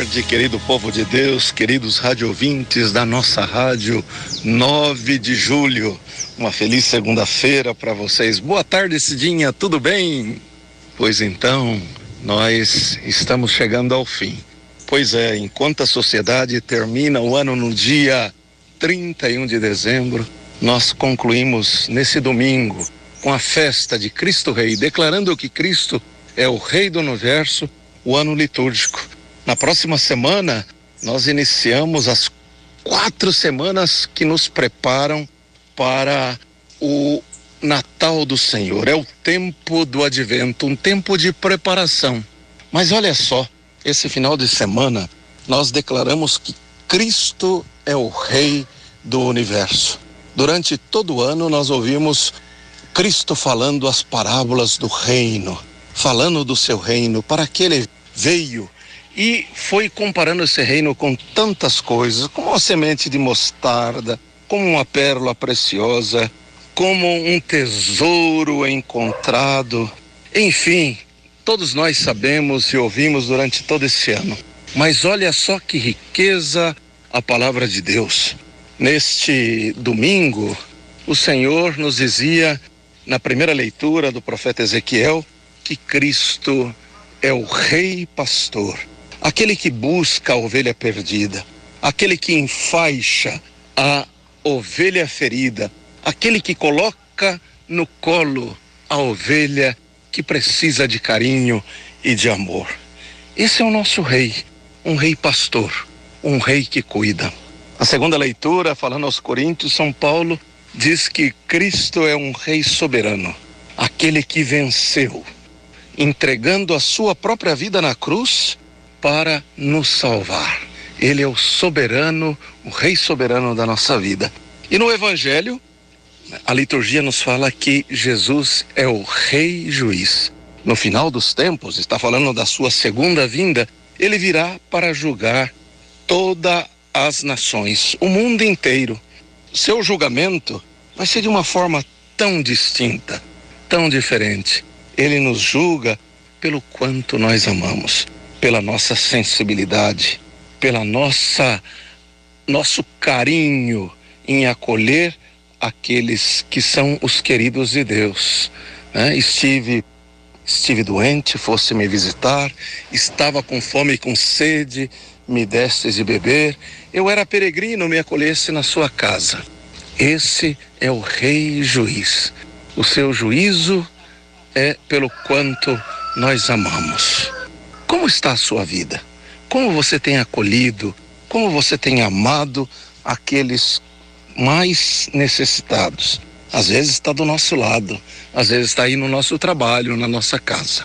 tarde, querido povo de Deus, queridos radiovintes da nossa rádio 9 de julho. Uma feliz segunda-feira para vocês. Boa tarde, Cidinha, tudo bem? Pois então, nós estamos chegando ao fim. Pois é, enquanto a sociedade termina o ano no dia 31 de dezembro, nós concluímos nesse domingo com a festa de Cristo Rei, declarando que Cristo é o Rei do universo, o ano litúrgico. Na próxima semana, nós iniciamos as quatro semanas que nos preparam para o Natal do Senhor. É o tempo do advento, um tempo de preparação. Mas olha só, esse final de semana, nós declaramos que Cristo é o Rei do universo. Durante todo o ano, nós ouvimos Cristo falando as parábolas do reino, falando do seu reino, para que ele veio e foi comparando esse reino com tantas coisas, como uma semente de mostarda, como uma pérola preciosa, como um tesouro encontrado. Enfim, todos nós sabemos e ouvimos durante todo esse ano. Mas olha só que riqueza a palavra de Deus. Neste domingo, o Senhor nos dizia, na primeira leitura do profeta Ezequiel, que Cristo é o Rei Pastor aquele que busca a ovelha perdida, aquele que enfaixa a ovelha ferida, aquele que coloca no colo a ovelha que precisa de carinho e de amor. Esse é o nosso rei, um rei pastor, um rei que cuida. A segunda leitura, falando aos Coríntios, São Paulo diz que Cristo é um rei soberano, aquele que venceu, entregando a sua própria vida na cruz para nos salvar. Ele é o soberano, o rei soberano da nossa vida. E no evangelho, a liturgia nos fala que Jesus é o rei juiz. No final dos tempos, está falando da sua segunda vinda, ele virá para julgar todas as nações, o mundo inteiro. Seu julgamento vai ser de uma forma tão distinta, tão diferente. Ele nos julga pelo quanto nós amamos pela nossa sensibilidade, pela nossa nosso carinho em acolher aqueles que são os queridos de Deus. Né? Estive estive doente, fosse me visitar, estava com fome e com sede, me deste de beber. Eu era peregrino, me acolhesse na sua casa. Esse é o Rei Juiz. O seu juízo é pelo quanto nós amamos. Como está a sua vida? Como você tem acolhido? Como você tem amado aqueles mais necessitados? Às vezes está do nosso lado, às vezes está aí no nosso trabalho, na nossa casa.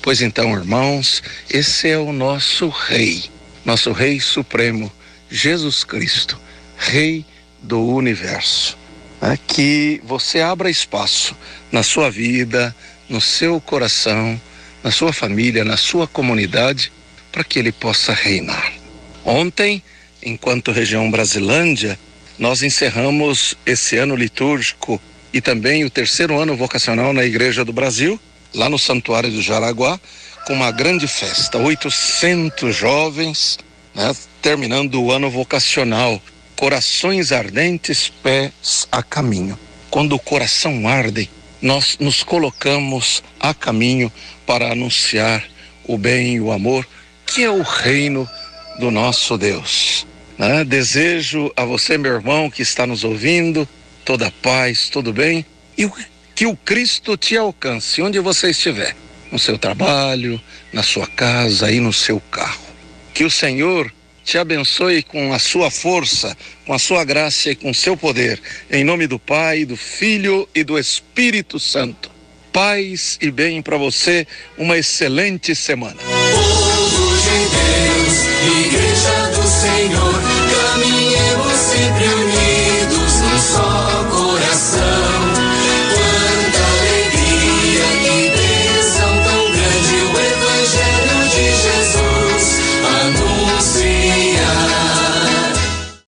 Pois então, irmãos, esse é o nosso Rei, nosso Rei Supremo, Jesus Cristo, Rei do universo. É que você abra espaço na sua vida, no seu coração, na sua família, na sua comunidade, para que ele possa reinar. Ontem, enquanto região Brasilândia, nós encerramos esse ano litúrgico e também o terceiro ano vocacional na Igreja do Brasil, lá no Santuário do Jaraguá, com uma grande festa. 800 jovens, né, terminando o ano vocacional. Corações ardentes, pés a caminho. Quando o coração arde, nós nos colocamos a caminho para anunciar o bem e o amor, que é o reino do nosso Deus. Né? Desejo a você, meu irmão, que está nos ouvindo, toda paz, tudo bem, e que o Cristo te alcance onde você estiver, no seu trabalho, na sua casa e no seu carro. Que o Senhor te abençoe com a sua força, com a sua graça e com o seu poder. Em nome do Pai, do Filho e do Espírito Santo. Paz e bem para você, uma excelente semana. Povo de Deus, Igreja do Senhor.